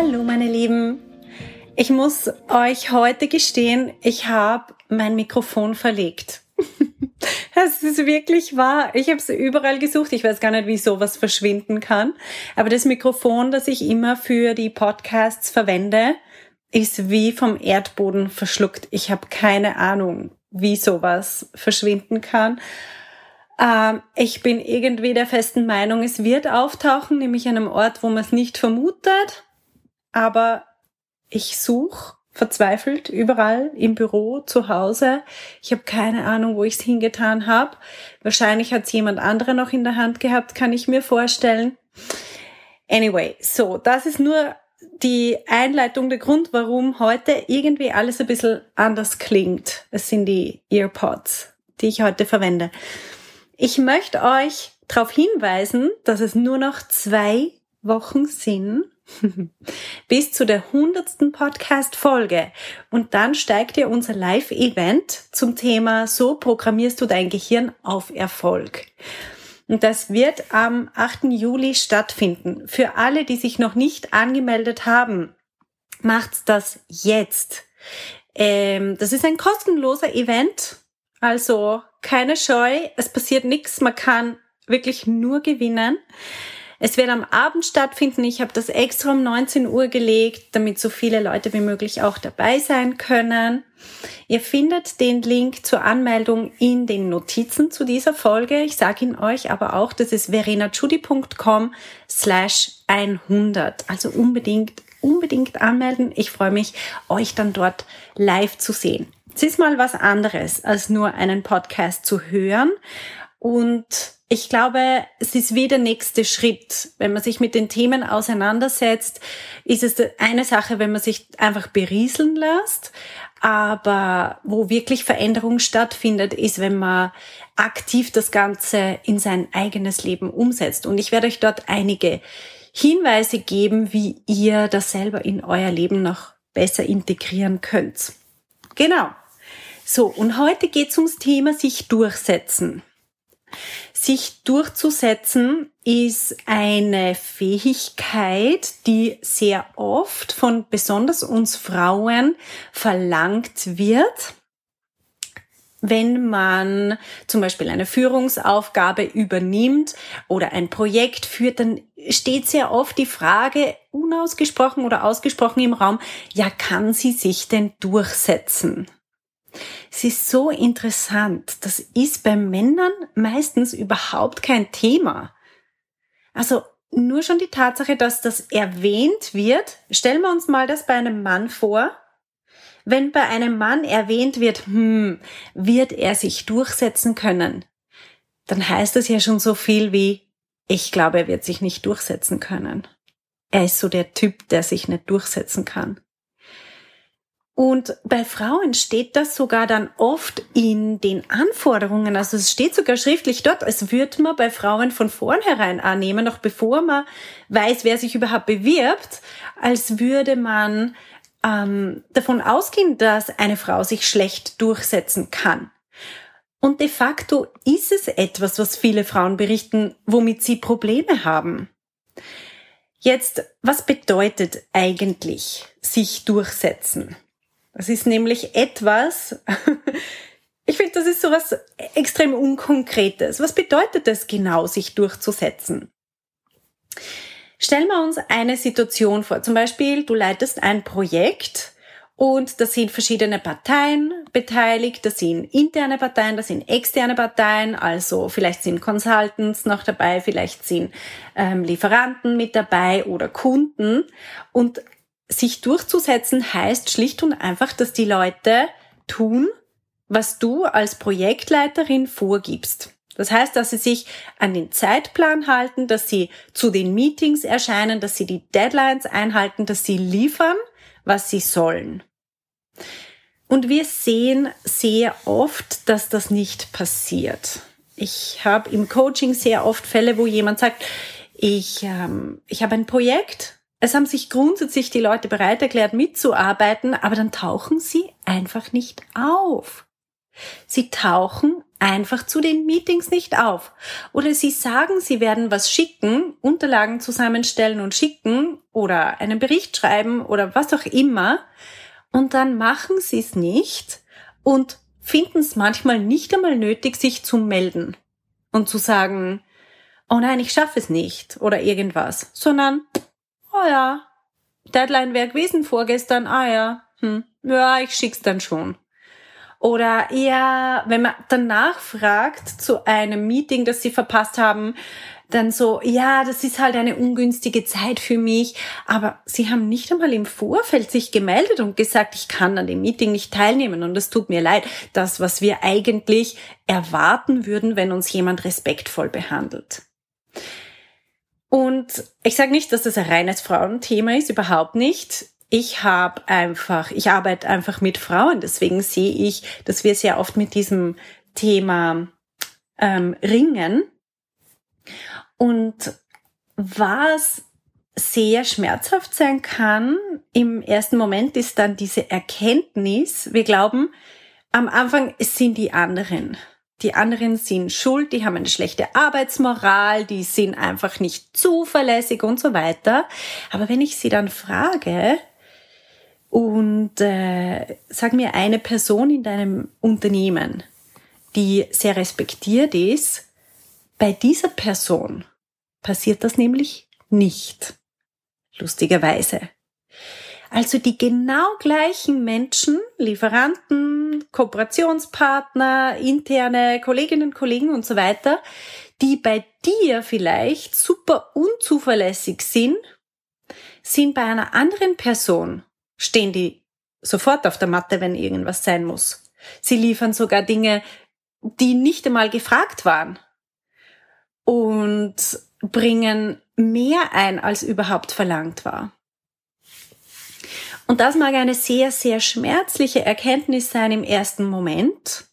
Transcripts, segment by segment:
Hallo meine Lieben. Ich muss euch heute gestehen, ich habe mein Mikrofon verlegt. Das ist wirklich wahr. Ich habe es überall gesucht. Ich weiß gar nicht, wie sowas verschwinden kann. Aber das Mikrofon, das ich immer für die Podcasts verwende, ist wie vom Erdboden verschluckt. Ich habe keine Ahnung, wie sowas verschwinden kann. Ähm, ich bin irgendwie der festen Meinung, es wird auftauchen, nämlich an einem Ort, wo man es nicht vermutet aber ich suche verzweifelt überall im Büro, zu Hause. Ich habe keine Ahnung, wo ich es hingetan habe. Wahrscheinlich hat es jemand andere noch in der Hand gehabt, kann ich mir vorstellen. Anyway, so, das ist nur die Einleitung, der Grund, warum heute irgendwie alles ein bisschen anders klingt. Es sind die Earpods, die ich heute verwende. Ich möchte euch darauf hinweisen, dass es nur noch zwei Wochen sind bis zu der hundertsten Podcast-Folge. Und dann steigt ihr unser Live-Event zum Thema So programmierst du dein Gehirn auf Erfolg. Und das wird am 8. Juli stattfinden. Für alle, die sich noch nicht angemeldet haben, macht's das jetzt. Ähm, das ist ein kostenloser Event. Also keine Scheu, es passiert nichts, man kann wirklich nur gewinnen. Es wird am Abend stattfinden. Ich habe das extra um 19 Uhr gelegt, damit so viele Leute wie möglich auch dabei sein können. Ihr findet den Link zur Anmeldung in den Notizen zu dieser Folge. Ich sage ihn euch aber auch, das ist verenachudi.com slash 100. Also unbedingt, unbedingt anmelden. Ich freue mich, euch dann dort live zu sehen. Es ist mal was anderes, als nur einen Podcast zu hören. Und ich glaube, es ist wie der nächste Schritt. Wenn man sich mit den Themen auseinandersetzt, ist es eine Sache, wenn man sich einfach berieseln lässt. Aber wo wirklich Veränderung stattfindet, ist, wenn man aktiv das Ganze in sein eigenes Leben umsetzt. Und ich werde euch dort einige Hinweise geben, wie ihr das selber in euer Leben noch besser integrieren könnt. Genau. So, und heute geht es ums Thema sich durchsetzen. Sich durchzusetzen ist eine Fähigkeit, die sehr oft von besonders uns Frauen verlangt wird. Wenn man zum Beispiel eine Führungsaufgabe übernimmt oder ein Projekt führt, dann steht sehr oft die Frage unausgesprochen oder ausgesprochen im Raum, ja, kann sie sich denn durchsetzen? Es ist so interessant. Das ist bei Männern meistens überhaupt kein Thema. Also nur schon die Tatsache, dass das erwähnt wird. Stellen wir uns mal das bei einem Mann vor. Wenn bei einem Mann erwähnt wird, hm, wird er sich durchsetzen können, dann heißt das ja schon so viel wie, ich glaube, er wird sich nicht durchsetzen können. Er ist so der Typ, der sich nicht durchsetzen kann. Und bei Frauen steht das sogar dann oft in den Anforderungen. Also es steht sogar schriftlich dort, es wird man bei Frauen von vornherein annehmen, noch bevor man weiß, wer sich überhaupt bewirbt, als würde man ähm, davon ausgehen, dass eine Frau sich schlecht durchsetzen kann. Und de facto ist es etwas, was viele Frauen berichten, womit sie Probleme haben. Jetzt, was bedeutet eigentlich sich durchsetzen? Das ist nämlich etwas, ich finde, das ist sowas extrem Unkonkretes. Was bedeutet es genau, sich durchzusetzen? Stellen wir uns eine Situation vor. Zum Beispiel, du leitest ein Projekt und da sind verschiedene Parteien beteiligt. Da sind interne Parteien, da sind externe Parteien. Also vielleicht sind Consultants noch dabei, vielleicht sind ähm, Lieferanten mit dabei oder Kunden. Und sich durchzusetzen heißt schlicht und einfach, dass die Leute tun, was du als Projektleiterin vorgibst. Das heißt, dass sie sich an den Zeitplan halten, dass sie zu den Meetings erscheinen, dass sie die Deadlines einhalten, dass sie liefern, was sie sollen. Und wir sehen sehr oft, dass das nicht passiert. Ich habe im Coaching sehr oft Fälle, wo jemand sagt, ich, ähm, ich habe ein Projekt, es haben sich grundsätzlich die Leute bereit erklärt, mitzuarbeiten, aber dann tauchen sie einfach nicht auf. Sie tauchen einfach zu den Meetings nicht auf. Oder sie sagen, sie werden was schicken, Unterlagen zusammenstellen und schicken oder einen Bericht schreiben oder was auch immer. Und dann machen sie es nicht und finden es manchmal nicht einmal nötig, sich zu melden und zu sagen, oh nein, ich schaffe es nicht oder irgendwas, sondern, oh ja, Deadline wäre gewesen vorgestern, ah ja, hm, ja, ich schick's dann schon. Oder eher, wenn man danach fragt zu einem Meeting, das sie verpasst haben, dann so, ja, das ist halt eine ungünstige Zeit für mich. Aber sie haben nicht einmal im Vorfeld sich gemeldet und gesagt, ich kann an dem Meeting nicht teilnehmen und es tut mir leid. Das, was wir eigentlich erwarten würden, wenn uns jemand respektvoll behandelt. Und ich sage nicht, dass das ein reines Frauenthema ist, überhaupt nicht ich habe einfach, ich arbeite einfach mit Frauen, deswegen sehe ich, dass wir sehr oft mit diesem Thema ähm, ringen. Und was sehr schmerzhaft sein kann im ersten Moment ist dann diese Erkenntnis, wir glauben, am Anfang sind die anderen. Die anderen sind schuld, die haben eine schlechte Arbeitsmoral, die sind einfach nicht zuverlässig und so weiter. Aber wenn ich sie dann frage, und äh, sag mir eine Person in deinem Unternehmen, die sehr respektiert ist. Bei dieser Person passiert das nämlich nicht. Lustigerweise. Also die genau gleichen Menschen, Lieferanten, Kooperationspartner, interne Kolleginnen, Kollegen und so weiter, die bei dir vielleicht super unzuverlässig sind, sind bei einer anderen Person stehen die sofort auf der Matte, wenn irgendwas sein muss. Sie liefern sogar Dinge, die nicht einmal gefragt waren und bringen mehr ein, als überhaupt verlangt war. Und das mag eine sehr, sehr schmerzliche Erkenntnis sein im ersten Moment,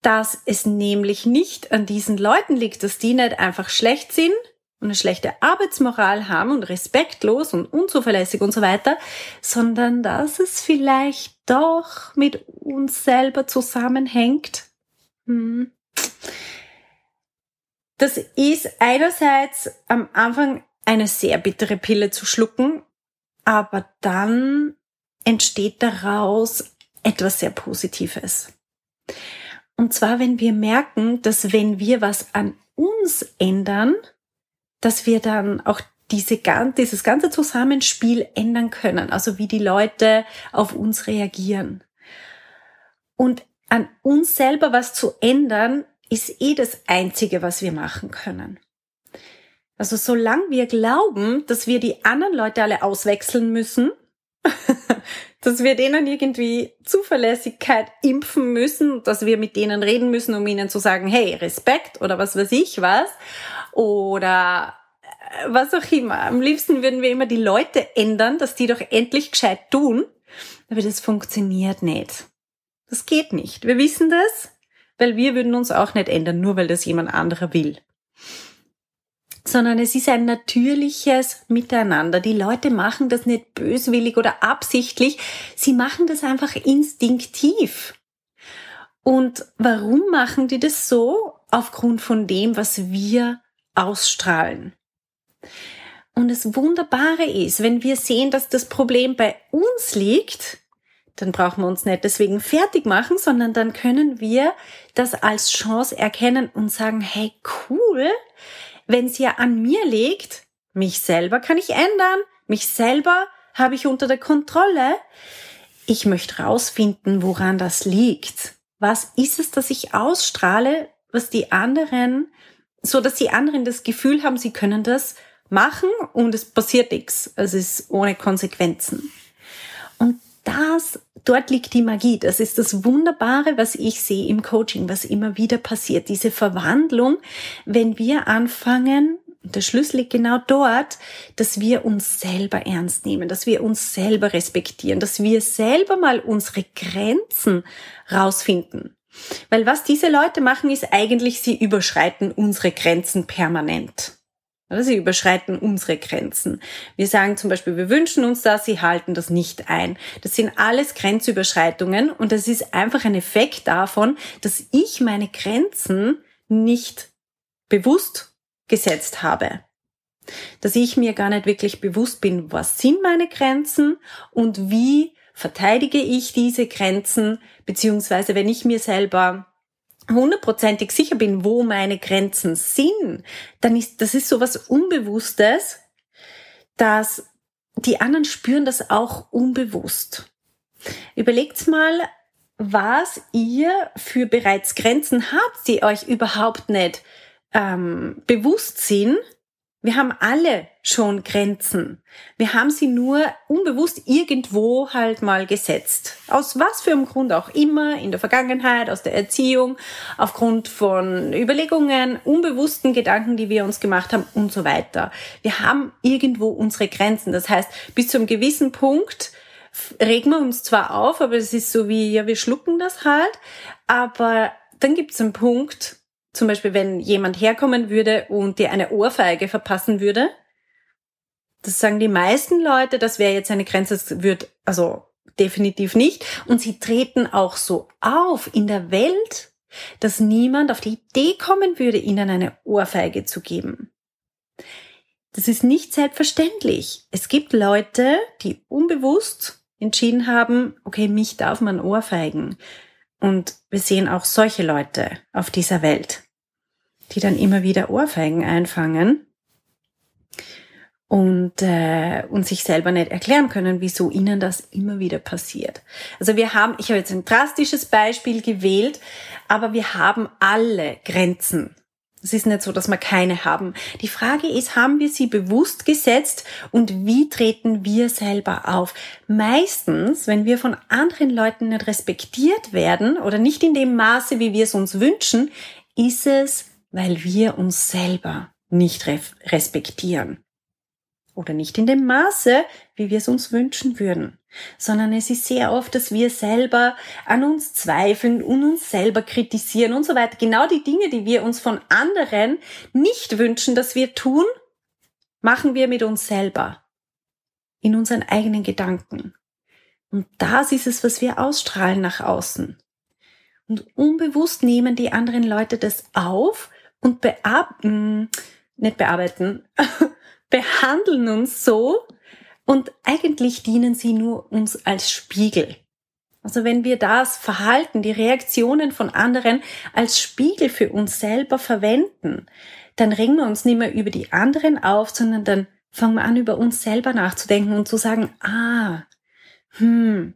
dass es nämlich nicht an diesen Leuten liegt, dass die nicht einfach schlecht sind, und eine schlechte Arbeitsmoral haben und respektlos und unzuverlässig und so weiter, sondern dass es vielleicht doch mit uns selber zusammenhängt. Hm. Das ist einerseits am Anfang eine sehr bittere Pille zu schlucken, aber dann entsteht daraus etwas sehr Positives. Und zwar, wenn wir merken, dass wenn wir was an uns ändern, dass wir dann auch diese, dieses ganze Zusammenspiel ändern können, also wie die Leute auf uns reagieren. Und an uns selber was zu ändern, ist eh das Einzige, was wir machen können. Also solange wir glauben, dass wir die anderen Leute alle auswechseln müssen, dass wir denen irgendwie Zuverlässigkeit impfen müssen, dass wir mit denen reden müssen, um ihnen zu sagen, hey, Respekt oder was weiß ich was, oder äh, was auch immer. Am liebsten würden wir immer die Leute ändern, dass die doch endlich gescheit tun. Aber das funktioniert nicht. Das geht nicht. Wir wissen das, weil wir würden uns auch nicht ändern, nur weil das jemand anderer will. Sondern es ist ein natürliches Miteinander. Die Leute machen das nicht böswillig oder absichtlich. Sie machen das einfach instinktiv. Und warum machen die das so? Aufgrund von dem, was wir ausstrahlen. Und das Wunderbare ist, wenn wir sehen, dass das Problem bei uns liegt, dann brauchen wir uns nicht deswegen fertig machen, sondern dann können wir das als Chance erkennen und sagen, hey, cool, wenn es ja an mir liegt, mich selber kann ich ändern, mich selber habe ich unter der Kontrolle. Ich möchte rausfinden, woran das liegt. Was ist es, dass ich ausstrahle, was die anderen so dass die anderen das Gefühl haben, sie können das machen und es passiert nichts. Es ist ohne Konsequenzen. Und das, dort liegt die Magie. Das ist das Wunderbare, was ich sehe im Coaching, was immer wieder passiert. Diese Verwandlung, wenn wir anfangen, der Schlüssel liegt genau dort, dass wir uns selber ernst nehmen, dass wir uns selber respektieren, dass wir selber mal unsere Grenzen rausfinden. Weil was diese Leute machen, ist eigentlich, sie überschreiten unsere Grenzen permanent. Sie überschreiten unsere Grenzen. Wir sagen zum Beispiel, wir wünschen uns das, sie halten das nicht ein. Das sind alles Grenzüberschreitungen und das ist einfach ein Effekt davon, dass ich meine Grenzen nicht bewusst gesetzt habe. Dass ich mir gar nicht wirklich bewusst bin, was sind meine Grenzen und wie verteidige ich diese Grenzen, beziehungsweise wenn ich mir selber hundertprozentig sicher bin, wo meine Grenzen sind, dann ist, das ist so was Unbewusstes, dass die anderen spüren das auch unbewusst. Überlegt's mal, was ihr für bereits Grenzen habt, die euch überhaupt nicht ähm, bewusst sind, wir haben alle schon Grenzen. Wir haben sie nur unbewusst irgendwo halt mal gesetzt. Aus was für einem Grund auch immer, in der Vergangenheit, aus der Erziehung, aufgrund von Überlegungen, unbewussten Gedanken, die wir uns gemacht haben und so weiter. Wir haben irgendwo unsere Grenzen. Das heißt, bis zu einem gewissen Punkt regen wir uns zwar auf, aber es ist so wie, ja, wir schlucken das halt, aber dann gibt es einen Punkt, zum Beispiel, wenn jemand herkommen würde und dir eine Ohrfeige verpassen würde, das sagen die meisten Leute, das wäre jetzt eine Grenze, das wird also definitiv nicht. Und sie treten auch so auf in der Welt, dass niemand auf die Idee kommen würde, ihnen eine Ohrfeige zu geben. Das ist nicht selbstverständlich. Es gibt Leute, die unbewusst entschieden haben, okay, mich darf man ohrfeigen. Und wir sehen auch solche Leute auf dieser Welt die dann immer wieder Ohrfeigen einfangen und, äh, und sich selber nicht erklären können, wieso ihnen das immer wieder passiert. Also wir haben, ich habe jetzt ein drastisches Beispiel gewählt, aber wir haben alle Grenzen. Es ist nicht so, dass wir keine haben. Die Frage ist, haben wir sie bewusst gesetzt und wie treten wir selber auf? Meistens, wenn wir von anderen Leuten nicht respektiert werden oder nicht in dem Maße, wie wir es uns wünschen, ist es weil wir uns selber nicht respektieren. Oder nicht in dem Maße, wie wir es uns wünschen würden, sondern es ist sehr oft, dass wir selber an uns zweifeln und uns selber kritisieren und so weiter. Genau die Dinge, die wir uns von anderen nicht wünschen, dass wir tun, machen wir mit uns selber. In unseren eigenen Gedanken. Und das ist es, was wir ausstrahlen nach außen. Und unbewusst nehmen die anderen Leute das auf und bearbeiten, hm, nicht bearbeiten, behandeln uns so und eigentlich dienen sie nur uns als Spiegel. Also wenn wir das Verhalten, die Reaktionen von anderen als Spiegel für uns selber verwenden, dann regen wir uns nicht mehr über die anderen auf, sondern dann fangen wir an, über uns selber nachzudenken und zu sagen, ah, hm,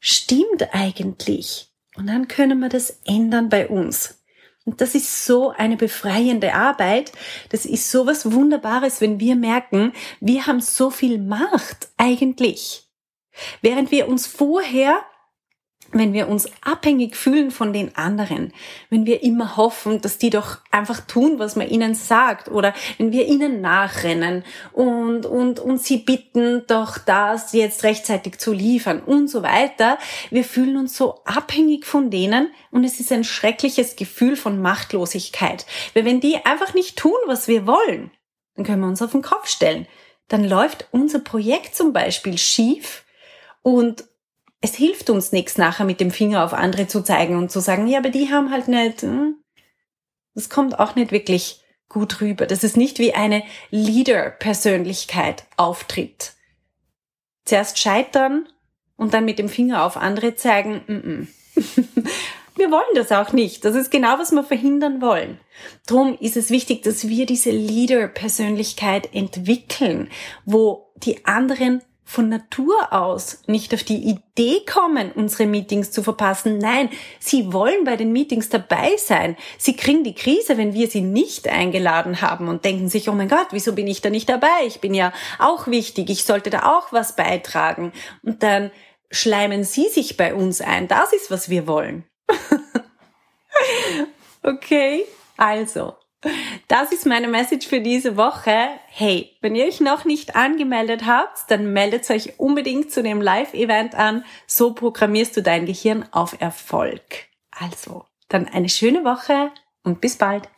stimmt eigentlich. Und dann können wir das ändern bei uns. Und das ist so eine befreiende Arbeit. Das ist so was Wunderbares, wenn wir merken, wir haben so viel Macht eigentlich. Während wir uns vorher wenn wir uns abhängig fühlen von den anderen, wenn wir immer hoffen, dass die doch einfach tun, was man ihnen sagt, oder wenn wir ihnen nachrennen und, und, und sie bitten, doch das jetzt rechtzeitig zu liefern und so weiter, wir fühlen uns so abhängig von denen und es ist ein schreckliches Gefühl von Machtlosigkeit. Weil wenn die einfach nicht tun, was wir wollen, dann können wir uns auf den Kopf stellen. Dann läuft unser Projekt zum Beispiel schief und es hilft uns nichts nachher mit dem Finger auf andere zu zeigen und zu sagen, ja, aber die haben halt nicht, hm, das kommt auch nicht wirklich gut rüber. Das ist nicht wie eine Leader-Persönlichkeit auftritt. Zuerst scheitern und dann mit dem Finger auf andere zeigen, mm -mm. wir wollen das auch nicht. Das ist genau, was wir verhindern wollen. Drum ist es wichtig, dass wir diese Leader-Persönlichkeit entwickeln, wo die anderen von Natur aus nicht auf die Idee kommen, unsere Meetings zu verpassen. Nein, sie wollen bei den Meetings dabei sein. Sie kriegen die Krise, wenn wir sie nicht eingeladen haben und denken sich, oh mein Gott, wieso bin ich da nicht dabei? Ich bin ja auch wichtig, ich sollte da auch was beitragen. Und dann schleimen sie sich bei uns ein. Das ist, was wir wollen. okay, also, Das ist meine Message für diese Woche. Hey, wenn ihr euch noch nicht angemeldet habt, dann meldet euch unbedingt zu dem Live-Event an. So programmierst du dein Gehirn auf Erfolg. Also, dann eine schöne Woche und bis bald.